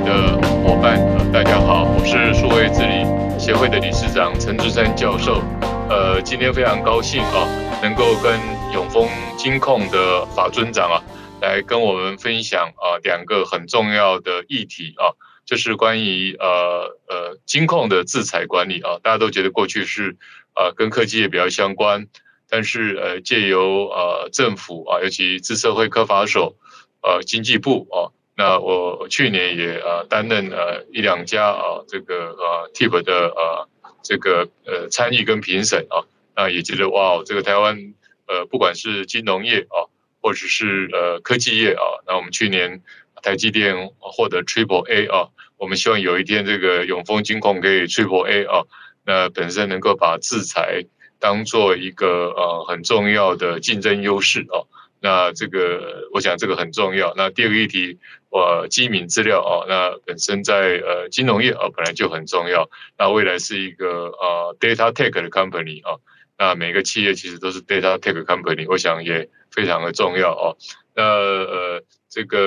的伙伴，呃，大家好，我是数位治理协会的理事长陈志山教授。呃，今天非常高兴啊，能够跟永丰金控的法尊长啊，来跟我们分享啊两个很重要的议题啊，就是关于呃呃金控的制裁管理啊，大家都觉得过去是呃跟科技也比较相关，但是呃借由呃政府啊，尤其自社会科法所。呃，经济部啊，那我去年也呃担任呃一两家啊这个呃 TIP 的呃这个呃参与跟评审啊，那也觉得哇，这个台湾呃不管是金融业啊，或者是呃科技业啊，那我们去年台积电获得 Triple A 啊，我们希望有一天这个永丰金控可以 Triple A 啊，那本身能够把制裁当做一个呃很重要的竞争优势啊。那这个，我想这个很重要。那第二个议题，我机敏资料啊，那本身在呃金融业啊本来就很重要。那未来是一个呃 data tech 的 company 啊，那每个企业其实都是 data tech company，我想也非常的重要哦。那呃这个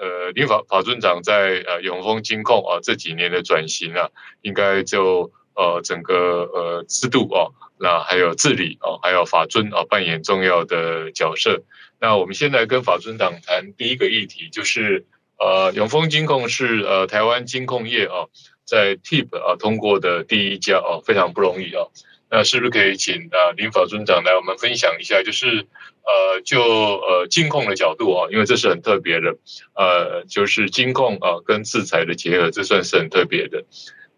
呃林法法尊长在呃永丰金控啊这几年的转型啊，应该就呃整个呃制度啊，那还有治理啊，还有法尊啊扮演重要的角色。那我们现在跟法尊长谈第一个议题，就是呃，永丰金控是呃台湾金控业啊，在 TIP 啊通过的第一家啊，非常不容易啊。那是不是可以请啊林法尊长来我们分享一下，就是呃就呃金控的角度啊，因为这是很特别的，呃，就是金控啊跟制裁的结合，这算是很特别的。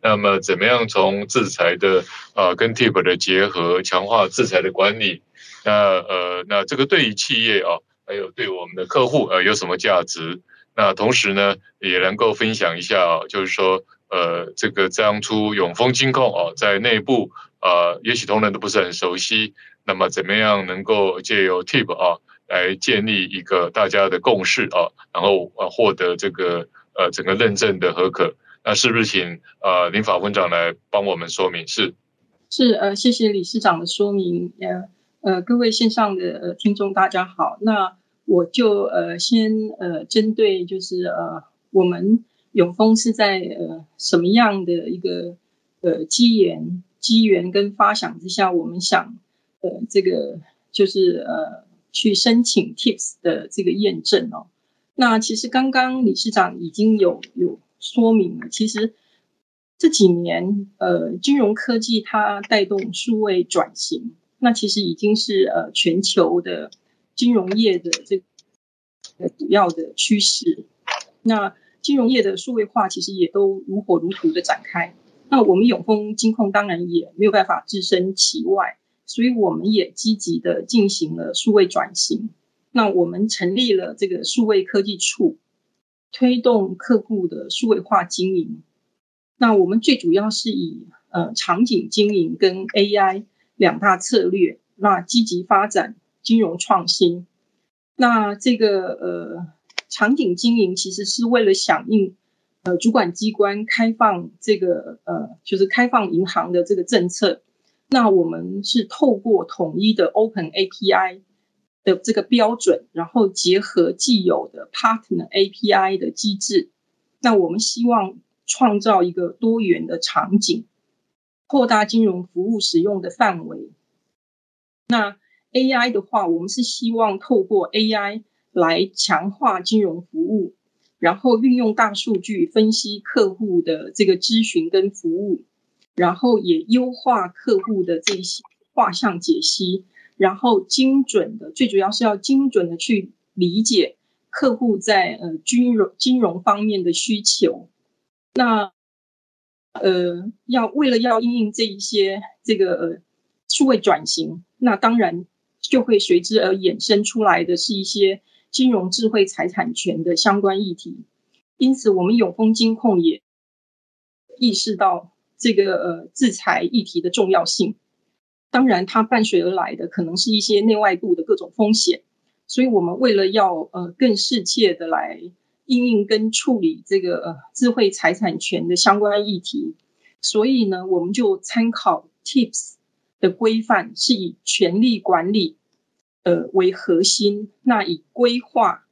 那么怎么样从制裁的啊跟 TIP 的结合，强化制裁的管理？那呃，那这个对于企业啊，还有对我们的客户呃，有什么价值？那同时呢，也能够分享一下，就是说呃，这个当初永丰金控哦，在内部啊，也许同仁都不是很熟悉。那么怎么样能够借由 TIP 啊，来建立一个大家的共识啊，然后呃获得这个呃整个认证的合可？那是不是请呃林法尊长来帮我们说明？是是呃，谢谢理事长的说明。呃呃，各位线上的呃听众，大家好。那我就呃先呃针对就是呃我们永丰是在呃什么样的一个呃机缘机缘跟发想之下，我们想呃这个就是呃去申请 TIPS 的这个验证哦。那其实刚刚理事长已经有有说明了，其实这几年呃金融科技它带动数位转型。那其实已经是呃全球的金融业的这个主要的趋势。那金融业的数位化其实也都如火如荼的展开。那我们永丰金控当然也没有办法置身其外，所以我们也积极的进行了数位转型。那我们成立了这个数位科技处，推动客户的数位化经营。那我们最主要是以呃场景经营跟 AI。两大策略，那积极发展金融创新。那这个呃场景经营其实是为了响应呃主管机关开放这个呃就是开放银行的这个政策。那我们是透过统一的 Open API 的这个标准，然后结合既有的 Partner API 的机制，那我们希望创造一个多元的场景。扩大金融服务使用的范围。那 AI 的话，我们是希望透过 AI 来强化金融服务，然后运用大数据分析客户的这个咨询跟服务，然后也优化客户的这些画像解析，然后精准的，最主要是要精准的去理解客户在呃金融金融方面的需求。那呃，要为了要应应这一些这个呃数位转型，那当然就会随之而衍生出来的是一些金融智慧财产权的相关议题。因此，我们永丰金控也意识到这个呃制裁议题的重要性。当然，它伴随而来的可能是一些内外部的各种风险。所以我们为了要呃更适切的来。应应跟处理这个呃智慧财产权的相关议题，所以呢，我们就参考 TIPS 的规范，是以权力管理呃为核心，那以规划、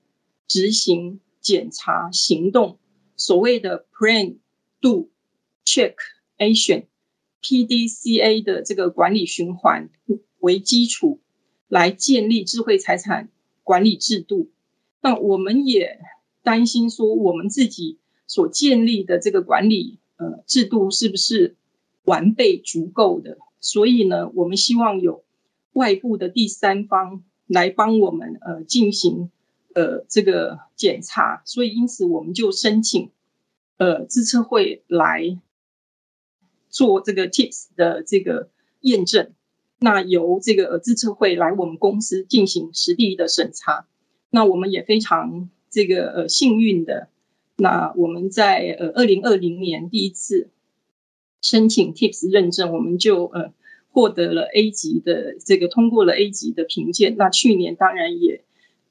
执行、检查、行动所谓的 Plan、Do、Check、Action、PDCA 的这个管理循环为基础，来建立智慧财产管理制度。那我们也担心说，我们自己所建立的这个管理呃制度是不是完备足够的？所以呢，我们希望有外部的第三方来帮我们呃进行。呃，这个检查，所以因此我们就申请，呃，资策会来做这个 TIPS 的这个验证，那由这个资策会来我们公司进行实地的审查，那我们也非常这个呃幸运的，那我们在呃二零二零年第一次申请 TIPS 认证，我们就呃获得了 A 级的这个通过了 A 级的评鉴，那去年当然也。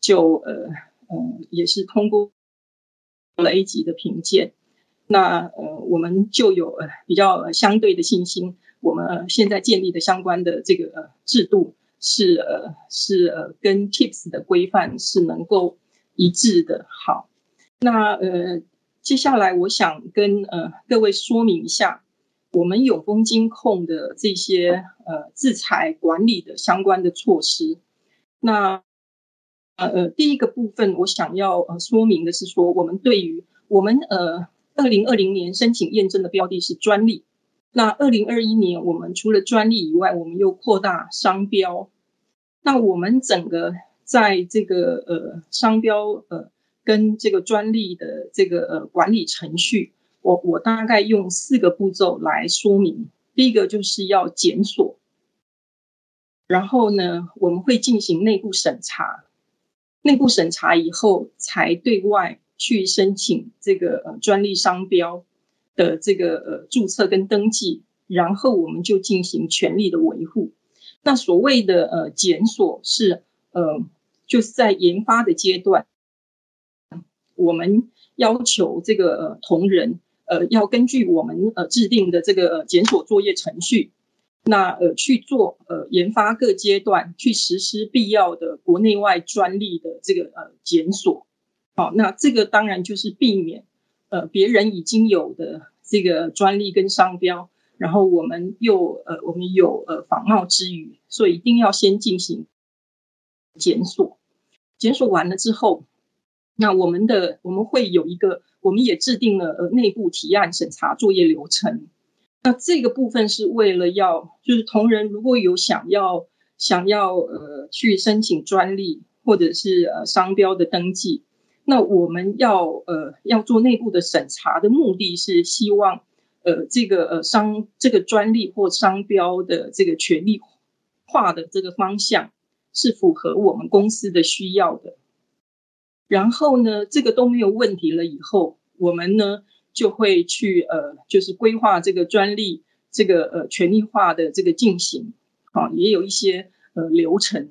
就呃嗯也是通过了 A 级的评鉴，那呃我们就有呃比较相对的信心，我们现在建立的相关的这个呃制度是呃是呃跟 TIPS 的规范是能够一致的。好，那呃接下来我想跟呃各位说明一下我们永丰金控的这些呃制裁管理的相关的措施，那。呃呃，第一个部分我想要呃说明的是说，我们对于我们呃二零二零年申请验证的标的是专利，那二零二一年我们除了专利以外，我们又扩大商标，那我们整个在这个呃商标呃跟这个专利的这个呃管理程序，我我大概用四个步骤来说明。第一个就是要检索，然后呢，我们会进行内部审查。内部审查以后，才对外去申请这个呃专利商标的这个呃注册跟登记，然后我们就进行权利的维护。那所谓的呃检索是呃就是在研发的阶段，我们要求这个呃同仁呃要根据我们呃制定的这个检索作业程序。那呃去做呃研发各阶段去实施必要的国内外专利的这个呃检索，好，那这个当然就是避免呃别人已经有的这个专利跟商标，然后我们又呃我们有呃仿冒之余，所以一定要先进行检索。检索完了之后，那我们的我们会有一个，我们也制定了呃内部提案审查作业流程。那这个部分是为了要，就是同仁如果有想要想要呃去申请专利或者是呃商标的登记，那我们要呃要做内部的审查的目的是希望呃这个呃商这个专利或商标的这个权利化的这个方向是符合我们公司的需要的。然后呢，这个都没有问题了以后，我们呢。就会去呃，就是规划这个专利这个呃权利化的这个进行，啊，也有一些呃流程。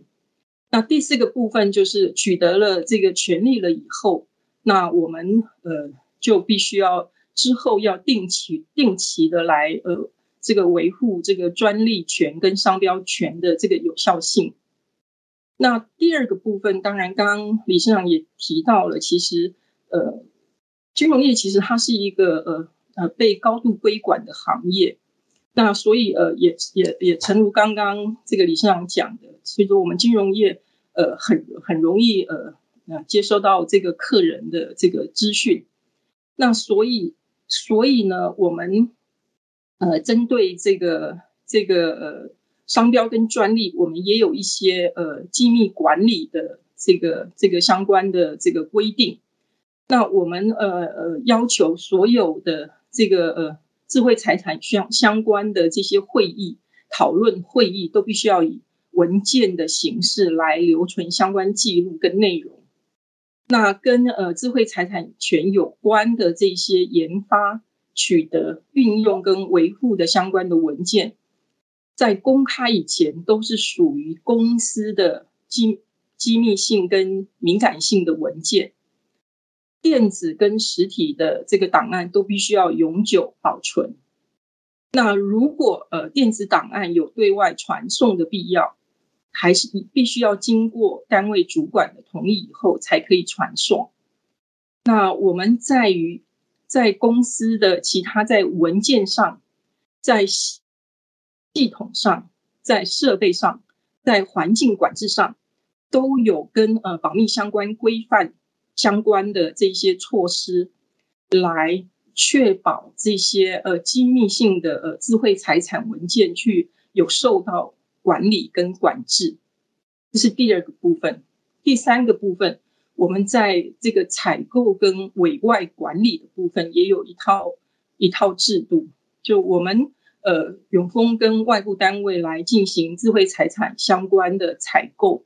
那第四个部分就是取得了这个权利了以后，那我们呃就必须要之后要定期定期的来呃这个维护这个专利权跟商标权的这个有效性。那第二个部分，当然刚刚理事长也提到了，其实呃。金融业其实它是一个呃呃被高度规管的行业，那所以呃也也也诚如刚刚这个李市长讲的，所以说我们金融业呃很很容易呃呃接收到这个客人的这个资讯，那所以所以呢我们呃针对这个这个呃商标跟专利，我们也有一些呃机密管理的这个这个相关的这个规定。那我们呃呃要求所有的这个呃智慧财产相相关的这些会议讨论会议都必须要以文件的形式来留存相关记录跟内容。那跟呃智慧财产权有关的这些研发、取得、运用跟维护的相关的文件，在公开以前都是属于公司的机机密性跟敏感性的文件。电子跟实体的这个档案都必须要永久保存。那如果呃电子档案有对外传送的必要，还是必须要经过单位主管的同意以后才可以传送。那我们在于在公司的其他在文件上、在系统上、在设备上、在环境管制上，都有跟呃保密相关规范相关的这些措施，来确保这些呃机密性的呃智慧财产文件去有受到管理跟管制。这是第二个部分。第三个部分，我们在这个采购跟委外管理的部分，也有一套一套制度。就我们呃永丰跟外部单位来进行智慧财产相关的采购、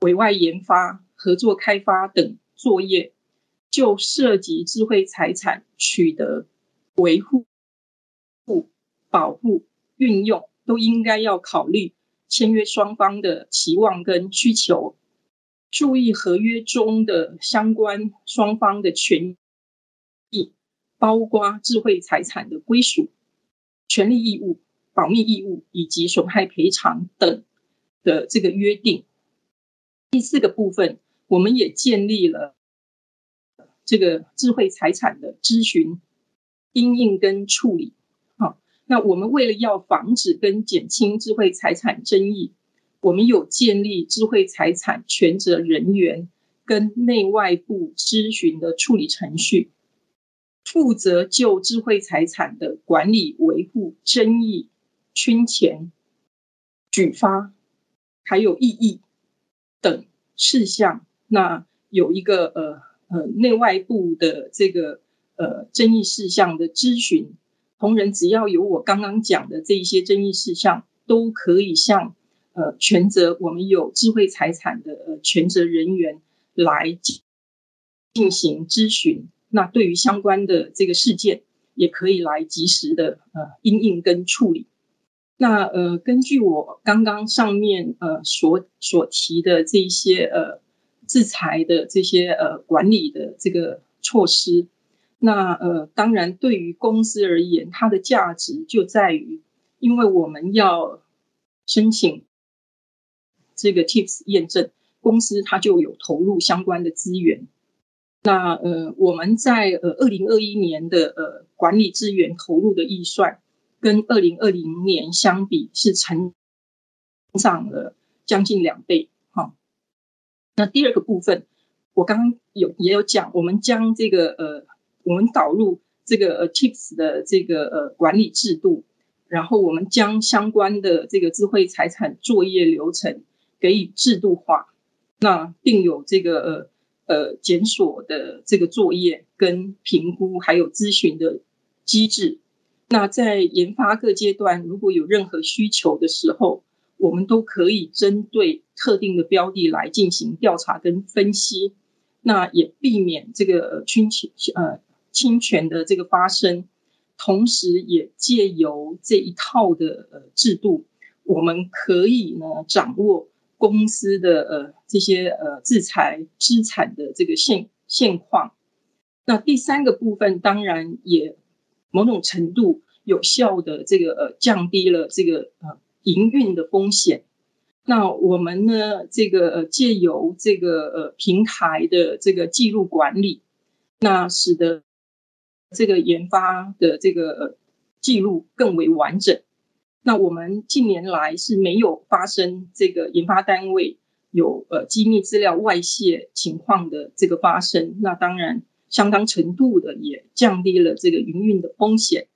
委外研发、合作开发等作业，就涉及智慧财产取得、维护、保护、运用，都应该要考虑签约双方的期望跟需求。注意合约中的相关双方的权益，包括智慧财产的归属、权利义务、保密义务以及损害赔偿等的这个约定。第四个部分，我们也建立了这个智慧财产的咨询、因应跟处理。好，那我们为了要防止跟减轻智慧财产争议。我们有建立智慧财产权责人员跟内外部咨询的处理程序，负责就智慧财产的管理、维护、争议、侵权、举发，还有异议等事项。那有一个呃呃内外部的这个呃争议事项的咨询，同仁只要有我刚刚讲的这一些争议事项，都可以向。呃，权责我们有智慧财产的呃权责人员来进进行咨询。那对于相关的这个事件，也可以来及时的呃应应跟处理。那呃，根据我刚刚上面呃所所提的这一些呃制裁的这些呃管理的这个措施，那呃当然对于公司而言，它的价值就在于，因为我们要申请。这个 TIPS 验证公司，它就有投入相关的资源。那呃，我们在呃二零二一年的呃管理资源投入的预算，跟二零二零年相比是成长了将近两倍。哈，那第二个部分，我刚刚有也有讲，我们将这个呃，我们导入这个呃 TIPS 的这个呃管理制度，然后我们将相关的这个智慧财产作业流程。给予制度化，那并有这个呃呃检索的这个作业跟评估，还有咨询的机制。那在研发各阶段，如果有任何需求的时候，我们都可以针对特定的标的来进行调查跟分析。那也避免这个侵权呃侵权的这个发生，同时也借由这一套的呃制度，我们可以呢掌握。公司的呃这些呃制裁资产的这个现现况，那第三个部分当然也某种程度有效的这个呃降低了这个呃营运的风险。那我们呢这个呃借由这个呃平台的这个记录管理，那使得这个研发的这个呃记录更为完整。那我们近年来是没有发生这个研发单位有呃机密资料外泄情况的这个发生，那当然相当程度的也降低了这个营运的风险。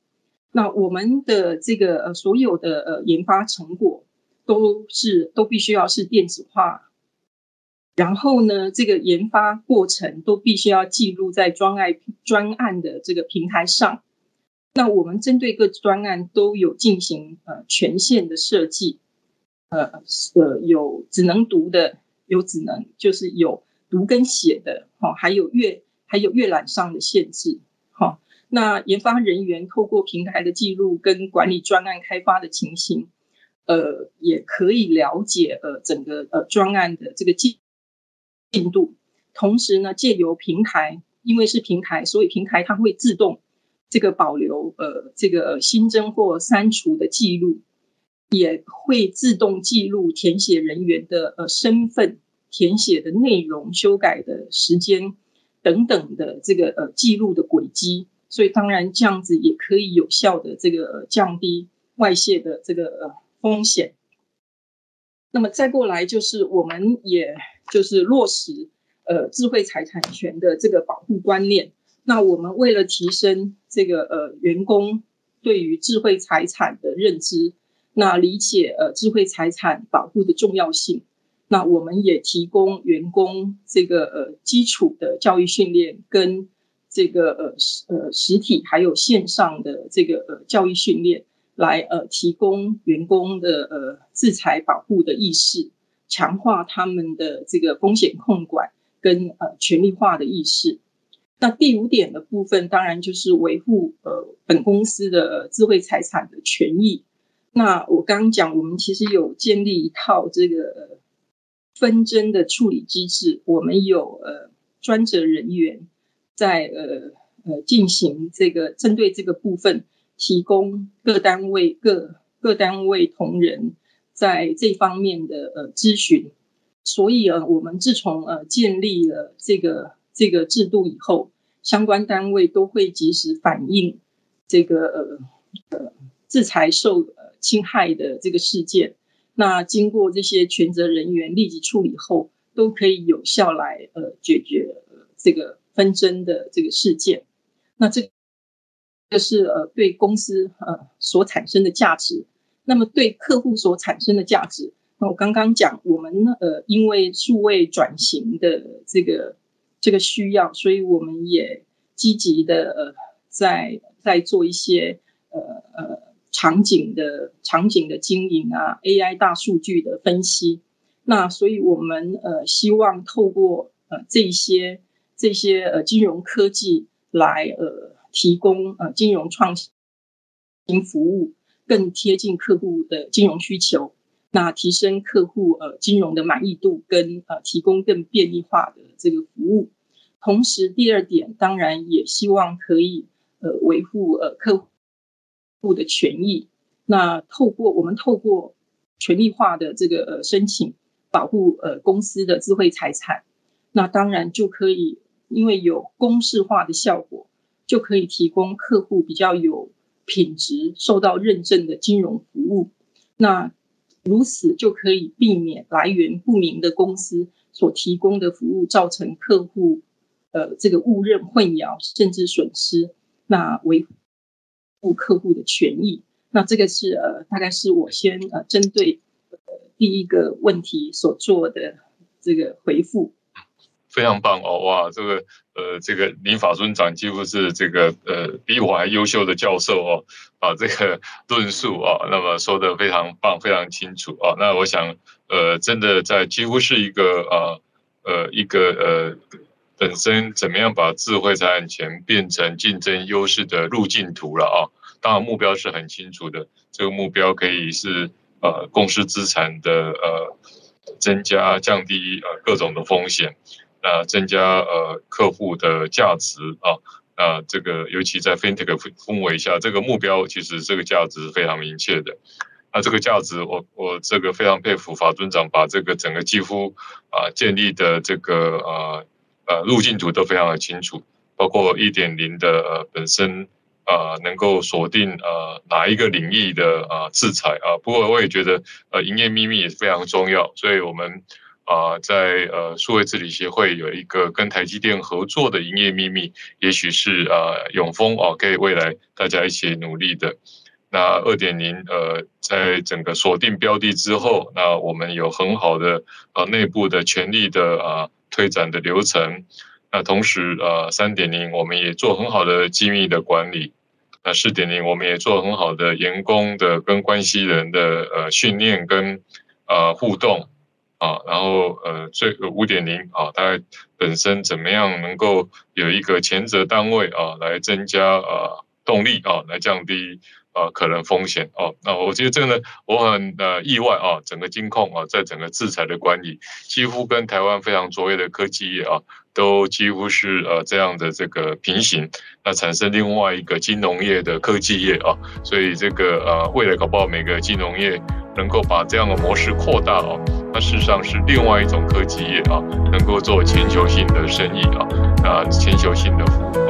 那我们的这个呃所有的呃研发成果都是都必须要是电子化，然后呢，这个研发过程都必须要记录在专案专案的这个平台上。那我们针对各专案都有进行呃权限的设计，呃呃有只能读的，有只能就是有读跟写的，哈，还有阅还有阅览上的限制，哈。那研发人员透过平台的记录跟管理专案开发的情形，呃，也可以了解呃整个呃专案的这个进进度。同时呢，借由平台，因为是平台，所以平台它会自动。这个保留呃，这个新增或删除的记录，也会自动记录填写人员的呃身份、填写的内容、修改的时间等等的这个呃记录的轨迹，所以当然这样子也可以有效的这个降低外泄的这个风险。那么再过来就是我们也就是落实呃智慧财产权的这个保护观念。那我们为了提升这个呃员工对于智慧财产的认知，那理解呃智慧财产保护的重要性，那我们也提供员工这个呃基础的教育训练跟。这个呃实呃实体还有线上的这个呃教育训练，来呃提供员工的呃制裁保护的意识，强化他们的这个风险控管跟呃权利化的意识。那第五点的部分，当然就是维护呃本公司的智慧财产的权益。那我刚刚讲，我们其实有建立一套这个纷争的处理机制，我们有呃专责人员。在呃呃进行这个针对这个部分，提供各单位各各单位同仁在这方面的呃咨询，所以呃我们自从呃建立了这个这个制度以后，相关单位都会及时反映这个呃呃制裁受侵害的这个事件，那经过这些权责人员立即处理后，都可以有效来呃解决这个。纷争的这个事件，那这个是呃对公司呃所产生的价值，那么对客户所产生的价值，那我刚刚讲我们呃因为数位转型的这个这个需要，所以我们也积极的呃在在做一些呃呃场景的场景的经营啊，AI 大数据的分析，那所以我们呃希望透过呃这些。这些呃金融科技来呃提供呃金融创新服务，更贴近客户的金融需求，那提升客户呃金融的满意度跟呃提供更便利化的这个服务。同时，第二点当然也希望可以呃维护呃客户的权益。那透过我们透过权利化的这个呃申请，保护呃公司的智慧财产，那当然就可以。因为有公式化的效果，就可以提供客户比较有品质、受到认证的金融服务。那如此就可以避免来源不明的公司所提供的服务造成客户呃这个误认、混淆甚至损失。那维护客户的权益。那这个是呃大概是我先呃针对呃第一个问题所做的这个回复。非常棒哦，哇，这个呃，这个林法尊长几乎是这个呃比我还优秀的教授哦，把，这个 论述啊，那么说得非常棒，非常清楚啊。那我想呃，真的在几乎是一个啊呃一个呃本身怎么样把智慧财产权变成竞争优势的路径图了啊。当然目标是很清楚的，这个目标可以是呃公司资产的呃增加，降低呃各种的风险。那增加呃客户的价值啊，那这个尤其在 FinTech 氛围下，这个目标其实这个价值是非常明确的。那这个价值我，我这个非常佩服法尊长把这个整个几乎啊建立的这个呃呃路径图都非常的清楚，包括一点零的呃本身啊能够锁定呃哪一个领域的啊制裁啊。不过我也觉得呃营业秘密也是非常重要，所以我们。啊，在呃数位治理协会有一个跟台积电合作的营业秘密，也许是啊永丰啊，可以未来大家一起努力的。那二点零呃，在整个锁定标的之后，那我们有很好的呃内部的权力的啊推展的流程。那同时啊三点零我们也做很好的机密的管理。那四点零我们也做很好的员工的跟关系人的呃训练跟呃互动。啊，然后呃，最五点零啊，大概本身怎么样能够有一个前者单位啊，来增加啊动力啊，来降低啊可能风险啊。那我觉得这个呢，我很呃意外啊，整个金控啊，在整个制裁的管理，几乎跟台湾非常卓越的科技业啊，都几乎是呃这样的这个平行，那产生另外一个金融业的科技业啊，所以这个呃未来搞不好每个金融业能够把这样的模式扩大哦。那事实上是另外一种科技业啊，能够做全球性的生意啊，啊，全球性的服务。